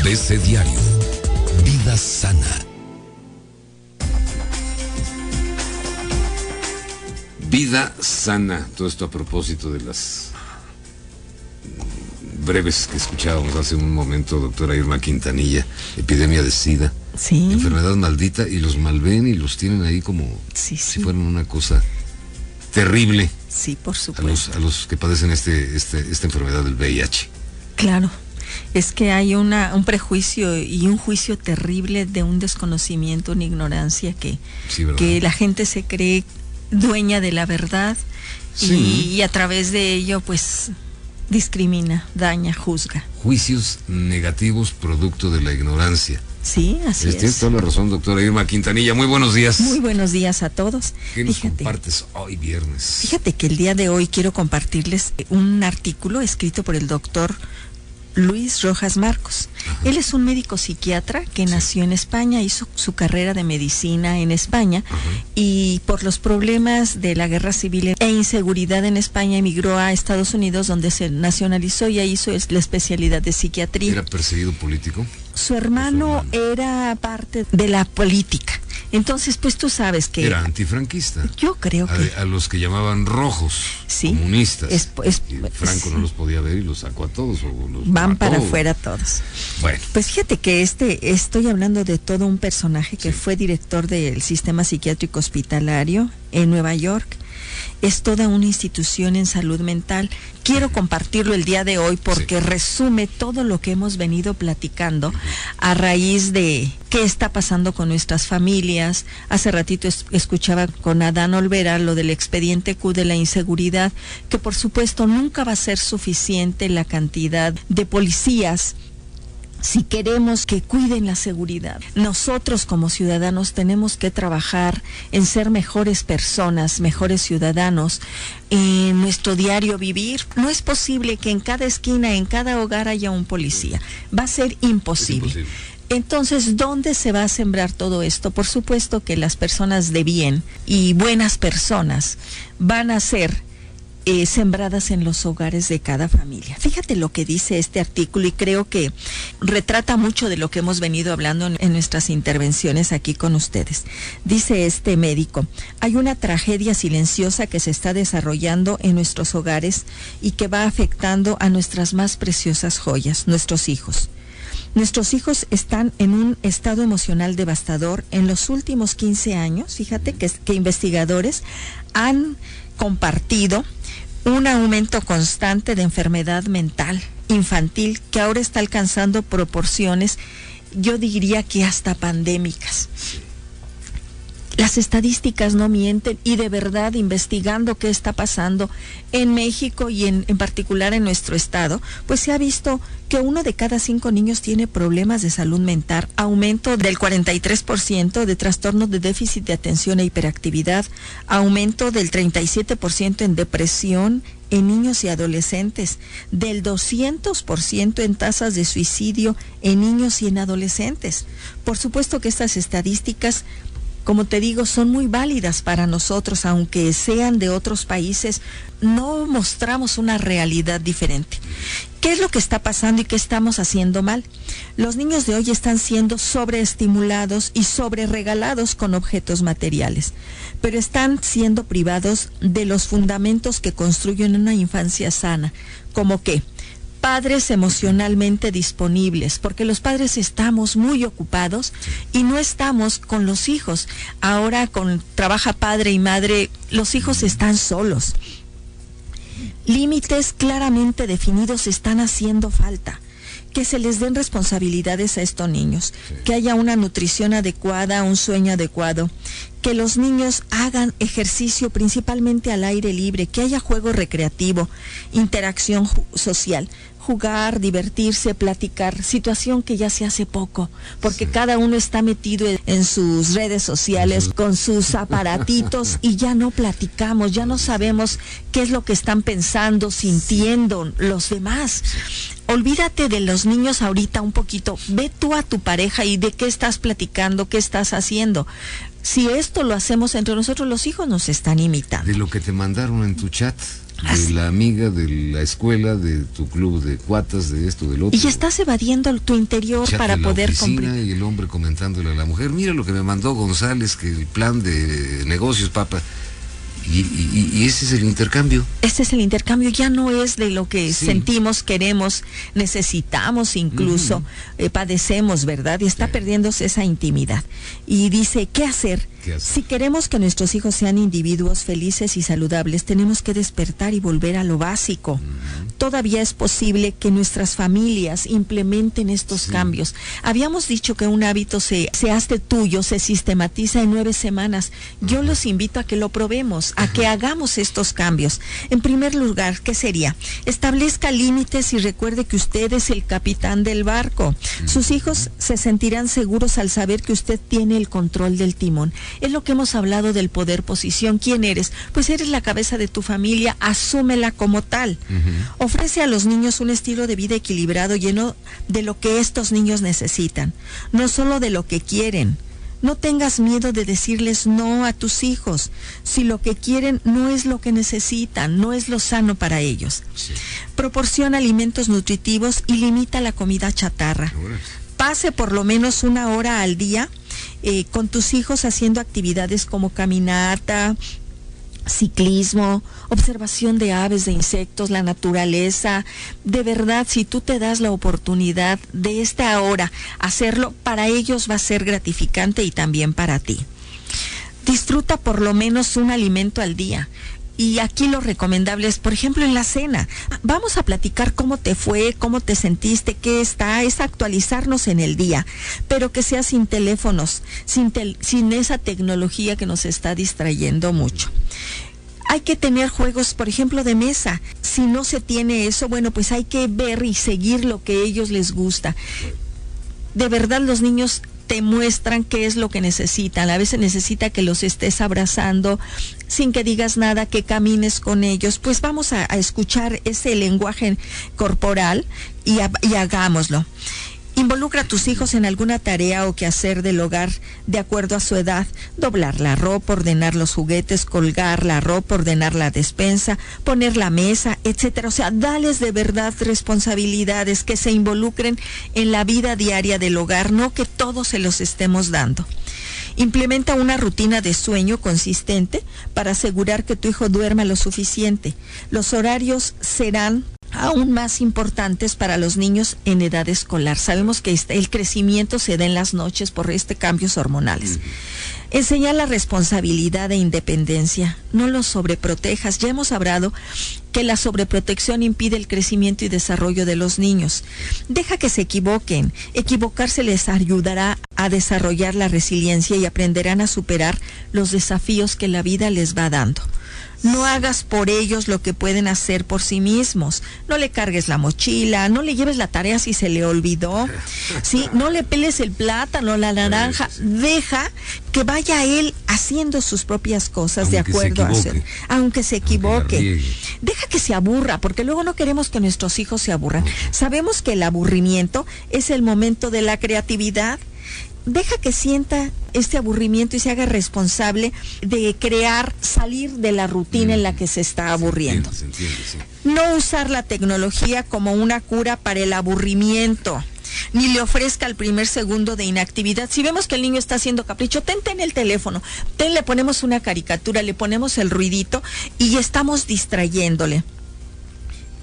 ABC Diario. Vida sana. Vida sana. Todo esto a propósito de las breves que escuchábamos hace un momento, doctora Irma Quintanilla, epidemia de SIDA, Sí. enfermedad maldita, y los malven y los tienen ahí como Sí, si fueran una cosa terrible Sí, por a los, supuesto. a los que padecen este, este, esta enfermedad del VIH. Claro. Es que hay una, un prejuicio y un juicio terrible de un desconocimiento, una ignorancia que, que la gente se cree dueña de la verdad y- Sí. y, a través de ello pues discrimina, daña, juzga. Juicios negativos producto de la ignorancia. Sí, así Tienes es. toda la razón, doctora Irma Quintanilla. Muy buenos días. Muy buenos días a todos. ¿Qué nos Fíjate, compartes hoy viernes? fíjate que el día de hoy quiero compartirles un artículo escrito por el doctor Luis Rojas Marcos. Él es un médico psiquiatra que nació en España, hizo su carrera de medicina en España y por los problemas de la guerra civil e inseguridad en España emigró a Estados Unidos donde se nacionalizó y ahí hizo la especialidad de psiquiatría. ¿Era perseguido político? Su hermano era parte de la política. Entonces, pues tú sabes que Era antifranquista. yo creo que A, a los que llamaban rojos, Sí. comunistas. Es- es- Y Franco sí. no los podía ver y los sacó a todos. O los van para afuera todos. Bueno, Pues fíjate que este, estoy hablando de todo un personaje que Sí. fue director del sistema psiquiátrico hospitalario en Nueva York. Es toda una institución en salud mental. Quiero compartirlo el día de hoy porque Sí. resume todo lo que hemos venido platicando a raíz de qué está pasando con nuestras familias. Hace ratito es- escuchaba con Adán Olvera lo del expediente Q de la inseguridad, que por supuesto nunca va a ser suficiente la cantidad de policías si queremos que cuiden la seguridad, nosotros como ciudadanos tenemos que trabajar en ser mejores personas, mejores ciudadanos, en nuestro diario vivir. No es posible que en cada esquina, en cada hogar haya un policía. Va a ser imposible. imposible. Entonces, ¿dónde se va a sembrar todo esto? Por supuesto que las personas de bien y buenas personas van a ser eh, sembradas en los hogares de cada familia. Fíjate lo que dice este artículo y creo que retrata mucho de lo que hemos venido hablando en, nuestras intervenciones aquí con ustedes. Dice este médico, hay una tragedia silenciosa que se está desarrollando en nuestros hogares y que va afectando a nuestras más preciosas joyas, nuestros hijos. Nuestros hijos están en un estado emocional devastador. En los últimos 15 años, fíjate que investigadores han compartido un aumento constante de enfermedad mental infantil que ahora está alcanzando proporciones, yo diría que hasta pandémicas. Las estadísticas no mienten y de verdad investigando qué está pasando en México y en, en, particular en nuestro estado, pues se ha visto que uno de cada cinco niños tiene problemas de salud mental, aumento del 43% de trastornos de déficit de atención e hiperactividad, aumento del 37% en depresión en niños y adolescentes, del 200% en tasas de suicidio en niños y en adolescentes. Por supuesto que estas estadísticas como te digo, son muy válidas para nosotros, aunque sean de otros países, no mostramos una realidad diferente. ¿Qué es lo que está pasando y qué estamos haciendo mal? Los niños de hoy están siendo sobreestimulados y sobreregalados con objetos materiales, pero están siendo privados de los fundamentos que construyen una infancia sana, como que padres emocionalmente disponibles, porque los padres estamos muy ocupados y no estamos con los hijos. Ahora con trabaja padre y madre, los hijos están solos. Límites claramente definidos están haciendo falta. Que se les den responsabilidades a estos niños, sí. que haya una nutrición adecuada, un sueño adecuado, que los niños hagan ejercicio principalmente al aire libre, que haya juego recreativo, interacción social jugar, divertirse, platicar, situación que ya se hace poco, porque sí. cada uno está metido en, en, sus redes sociales con sus aparatitos y ya no platicamos, ya no sabemos qué es lo que están pensando, sintiendo los demás. Olvídate de los niños ahorita un poquito, ve tú a tu pareja y de qué estás platicando, qué estás haciendo. Si esto lo hacemos entre nosotros, los hijos nos están imitando. De lo que te mandaron en tu chat. De la amiga, de la escuela, de tu club de cuatas, de esto, del otro. Y estás evadiendo tu interior para poder cumplir. Y el hombre comentándole a la mujer, mira lo que me mandó González, que el plan de negocios, papá. Y, ese es el intercambio. Ese es el intercambio, ya no es de lo que sentimos, queremos, necesitamos incluso, eh, padecemos, ¿verdad? Y está perdiéndose esa intimidad. Y dice, ¿qué hacer? Si queremos que nuestros hijos sean individuos felices y saludables, tenemos que despertar y volver a lo básico. Todavía es posible que nuestras familias implementen estos cambios. Habíamos dicho que un hábito se, se hace tuyo, se sistematiza en nueve semanas. Yo los invito a que lo probemos, a que hagamos estos cambios. En primer lugar, ¿qué sería? Establezca límites y recuerde que usted es el capitán del barco. Sus hijos se sentirán seguros al saber que usted tiene el control del timón. Es lo que hemos hablado del poder posición. ¿Quién eres? Pues eres la cabeza de tu familia, asúmela como tal. Ofrece a los niños un estilo de vida equilibrado, lleno de lo que estos niños necesitan, no solo de lo que quieren. No tengas miedo de decirles no a tus hijos si lo que quieren no es lo que necesitan, no es lo sano para ellos. Proporciona alimentos nutritivos y limita la comida chatarra. Pase por lo menos una hora al día eh, con tus hijos haciendo actividades como caminata, ciclismo, observación de aves, de insectos, la naturaleza. De verdad, si tú te das la oportunidad de esta hora hacerlo, para ellos va a ser gratificante y también para ti. Disfruta por lo menos un alimento al día. Y aquí lo recomendable es, por ejemplo, en la cena. Vamos a platicar cómo te fue, cómo te sentiste, qué está, es actualizarnos en el día, pero que sea sin teléfonos, sin, sin esa tecnología que nos está distrayendo mucho hay que tener juegos, por ejemplo, de mesa. Si no se tiene eso, bueno, pues hay que ver y seguir lo que a ellos les gusta. De verdad los niños te muestran qué es lo que necesitan. A veces necesita que los estés abrazando sin que digas nada, que camines con ellos. Pues vamos a, escuchar ese lenguaje corporal y, hagámoslo. Involucra a tus hijos en alguna tarea o quehacer del hogar de acuerdo a su edad. Doblar la ropa, ordenar los juguetes, colgar la ropa, ordenar la despensa, poner la mesa, etcétera. O sea, dales de verdad responsabilidades que se involucren en la vida diaria del hogar, no que todos se los estemos dando. Implementa una rutina de sueño consistente para asegurar que tu hijo duerma lo suficiente. Los horarios serán aún más importantes para los niños en edad escolar. Sabemos que este, el crecimiento se da en las noches por este cambios hormonales. Enseñar la responsabilidad e independencia. No los sobreprotejas. Ya hemos hablado que la sobreprotección impide el crecimiento y desarrollo de los niños. Deja que se equivoquen. Equivocarse les ayudará a desarrollar la resiliencia y aprenderán a superar los desafíos que la vida les va dando. No hagas por ellos lo que pueden hacer por sí mismos. No le cargues la mochila, no le lleves la tarea si se le olvidó. ¿sí? No le peles el plátano, la naranja. Deja que vaya él haciendo sus propias cosas de acuerdo a hacer. Aunque se equivoque. Deja que se aburra, porque luego no queremos que nuestros hijos se aburran. Sabemos que el aburrimiento es el momento de la creatividad deja que sienta este aburrimiento y se haga responsable de crear, salir de la rutina en la que se está aburriendo. No usar la tecnología como una cura para el aburrimiento ni le ofrezca el primer segundo de inactividad. Si vemos que el niño está haciendo capricho, tente en el teléfono, ten, le ponemos una caricatura, le ponemos el ruidito y estamos distrayéndole.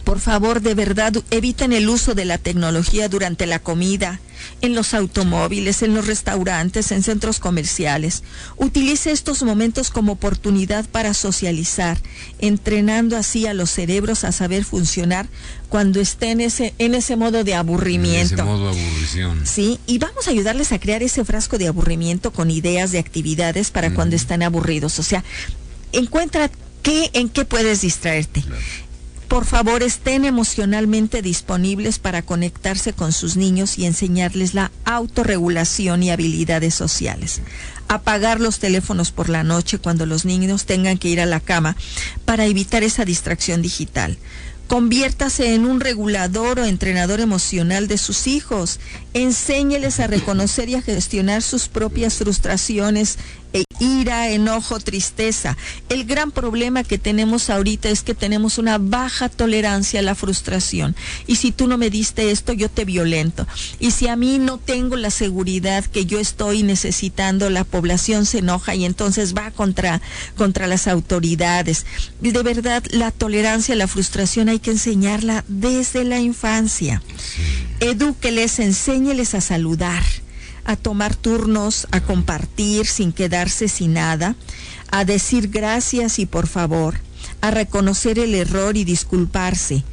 Por favor, de verdad, eviten el uso de la tecnología durante la comida, en los automóviles, en los restaurantes, en centros comerciales. Utilice estos momentos como oportunidad para socializar, entrenando así a los cerebros a saber funcionar cuando esté en ese, en ese modo de aburrimiento. En ese modo aburrición. Sí, y vamos a ayudarles a crear ese frasco de aburrimiento con ideas de actividades para cuando están aburridos. O sea, encuentra qué, en qué puedes distraerte por favor estén emocionalmente disponibles para conectarse con sus niños y enseñarles la autorregulación y habilidades sociales. Apagar los teléfonos por la noche cuando los niños tengan que ir a la cama para evitar esa distracción digital. Conviértase en un regulador o entrenador emocional de sus hijos. Enséñeles a reconocer y a gestionar sus propias frustraciones e ira, enojo, tristeza. El gran problema que tenemos ahorita es que tenemos una baja tolerancia a la frustración. Y si tú no me diste esto, yo te violento. Y si a mí no tengo la seguridad que yo estoy necesitando, la población se enoja y entonces va contra, contra las autoridades. De verdad, la tolerancia a la frustración hay que enseñarla desde la infancia. Edúqueles, enséñeles a saludar a tomar turnos, a compartir sin quedarse sin nada, a decir gracias y por favor, a reconocer el error y disculparse.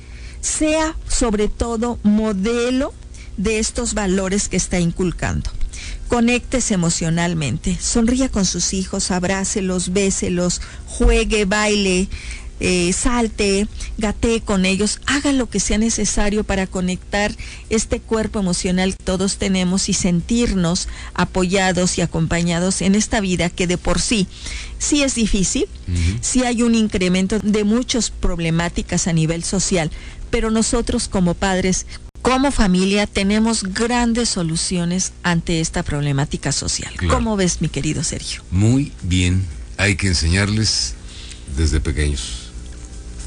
Sea sobre todo modelo de estos valores que está inculcando. Conéctese emocionalmente, sonría con sus hijos, abrácelos, béselos, juegue, baile, eh, salte, gatee con ellos, haga lo que sea necesario para conectar este cuerpo emocional que todos tenemos y sentirnos apoyados y acompañados en esta vida que de por sí sí es difícil, sí hay un incremento de muchas problemáticas a nivel social, pero nosotros como padres como familia tenemos grandes soluciones ante esta problemática social. ¿Cómo ves, mi querido Sergio? Muy bien, hay que enseñarles desde pequeños.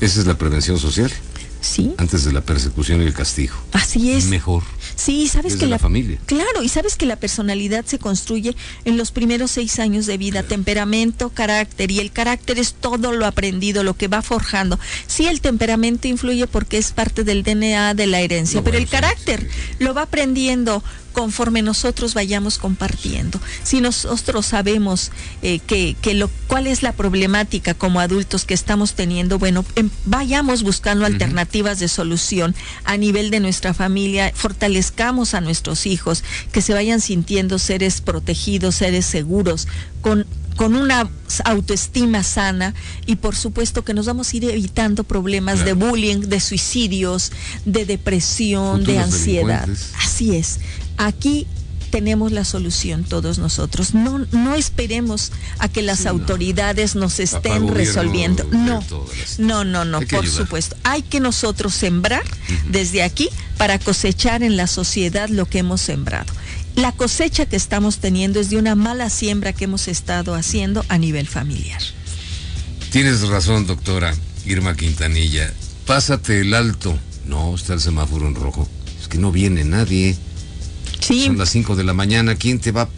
Esa es la prevención social. Sí. Antes de la persecución y el castigo. Así es. Mejor. Sí, sabes que la, familia. Claro, y sabes que la personalidad se construye en los primeros seis años de vida, temperamento, carácter, y el carácter es todo lo aprendido, lo que va forjando. Sí, el temperamento influye porque es parte del DNA, de la herencia, pero el carácter lo va aprendiendo conforme nosotros vayamos compartiendo. Si nosotros sabemos eh, que, que, lo, cuál es la problemática como adultos que estamos teniendo, bueno, em, vayamos buscando alternativas de solución a nivel de nuestra familia, fortalezcamos a nuestros hijos, que se vayan sintiendo seres protegidos, seres seguros, con con una autoestima sana y por supuesto que nos vamos a ir evitando problemas de bullying, de suicidios, de depresión, de ansiedad. Así es aquí tenemos la solución todos nosotros. No, no esperemos a que las autoridades nos estén resolviendo. No, no, no, no, por supuesto. Hay que nosotros sembrar desde aquí para cosechar en la sociedad lo que hemos sembrado. La cosecha que estamos teniendo es de una mala siembra que hemos estado haciendo a nivel familiar. Tienes razón, doctora Irma Quintanilla. Pásate el alto. No, está el semáforo en rojo. Es que no viene nadie. Son las 5 de la mañana, ¿quién te va?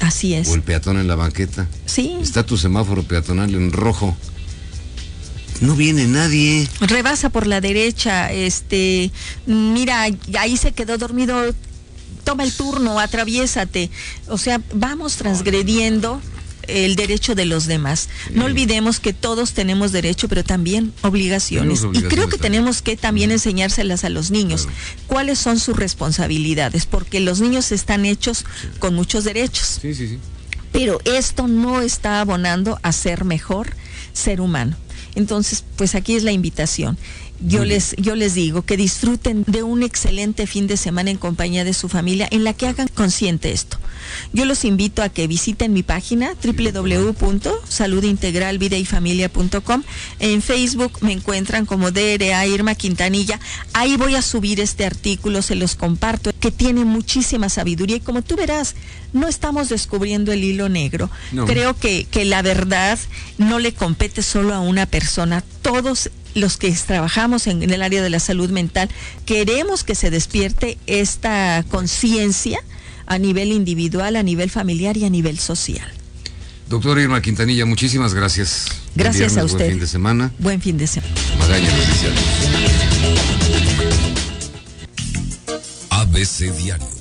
Así es. O el peatón en la banqueta. Sí. Está tu semáforo peatonal en rojo. No viene nadie. Rebasa por la derecha, este, mira, ahí se quedó dormido. Toma el turno, atraviésate. O sea, vamos transgrediendo el derecho de los demás. No olvidemos que todos tenemos derecho, pero también obligaciones. y creo que tenemos que también enseñárselas a los niños. ¿Cuáles son sus responsabilidades? Porque los niños están hechos con muchos derechos. Sí, sí, sí. Pero esto no está abonando a ser mejor ser humano. Entonces, pues aquí es la invitación yo les, yo les digo que disfruten de un excelente fin de semana en compañía de su familia en la que hagan consciente esto. Yo los invito a que visiten mi página www.saludintegralvidayfamilia.com. En Facebook me encuentran como DRA Irma Quintanilla. Ahí voy a subir este artículo, se los comparto, que tiene muchísima sabiduría y como tú verás, no estamos descubriendo el hilo negro. Creo que, que la verdad no le compete solo a una persona. Todos los que trabajamos en, el área de la salud mental queremos que se despierte esta conciencia a nivel individual, a nivel familiar y a nivel social. Doctora Irma Quintanilla, muchísimas gracias. Gracias a usted. Buen fin de semana. Buen fin de semana. Magaña Noticias. ABC Diario